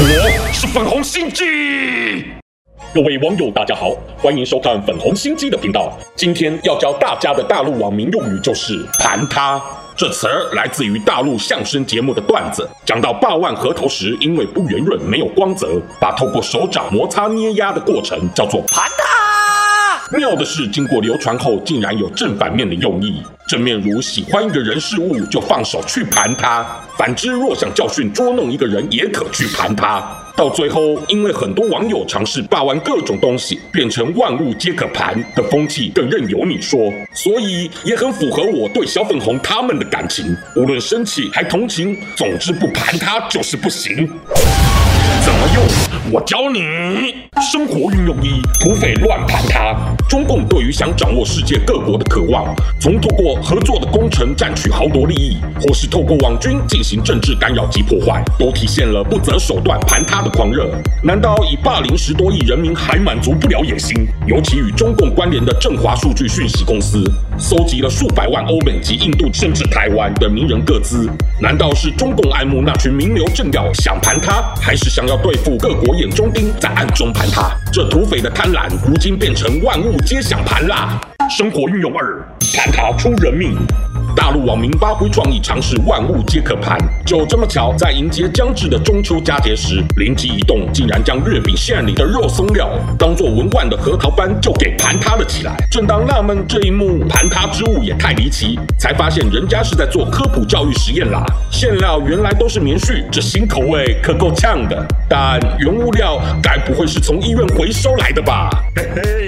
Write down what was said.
我是粉红心机。各位网友，大家好，欢迎收看粉红心机的频道。今天要教大家的大陆网民用语就是“盘他”。这词儿来自于大陆相声节目的段子，讲到霸万合头时，因为不圆润、没有光泽，把透过手掌摩擦捏压的过程叫做盘他。妙的是，经过流传后，竟然有正反面的用意。正面如喜欢一个人事物，就放手去盘他；反之，若想教训捉弄一个人，也可去盘他。到最后，因为很多网友尝试霸玩各种东西，变成万物皆可盘的风气，更任由你说，所以也很符合我对小粉红他们的感情。无论生气还同情，总之不盘他就是不行。怎么用？我教你。生活运用一：土匪乱盘他。中共对于想掌握世界各国的渴望，从透过合作的工程占取豪夺利益，或是透过网军进行政治干扰及破坏，都体现了不择手段盘他的狂热。难道以霸凌十多亿人民还满足不了野心？尤其与中共关联的振华数据讯息公司，搜集了数百万欧美及印度甚至台湾的名人个资，难道是中共爱慕那群名流政要想盘他，还是想要对付各国眼中钉，在暗中盘他？这土匪的贪婪，如今变成万物皆想盘啦！生活运用二，盘他出人命。大陆网民发挥创意，尝试万物皆可盘。就这么巧，在迎接将至的中秋佳节时，灵机一动，竟然将月饼馅里的肉松料当做文玩的核桃般就给盘他了起来。正当纳闷这一幕盘他之物也太离奇，才发现人家是在做科普教育实验啦。馅料原来都是棉絮，这新口味可够呛的。但原物料该不会是从医院回收来的吧？嘿嘿。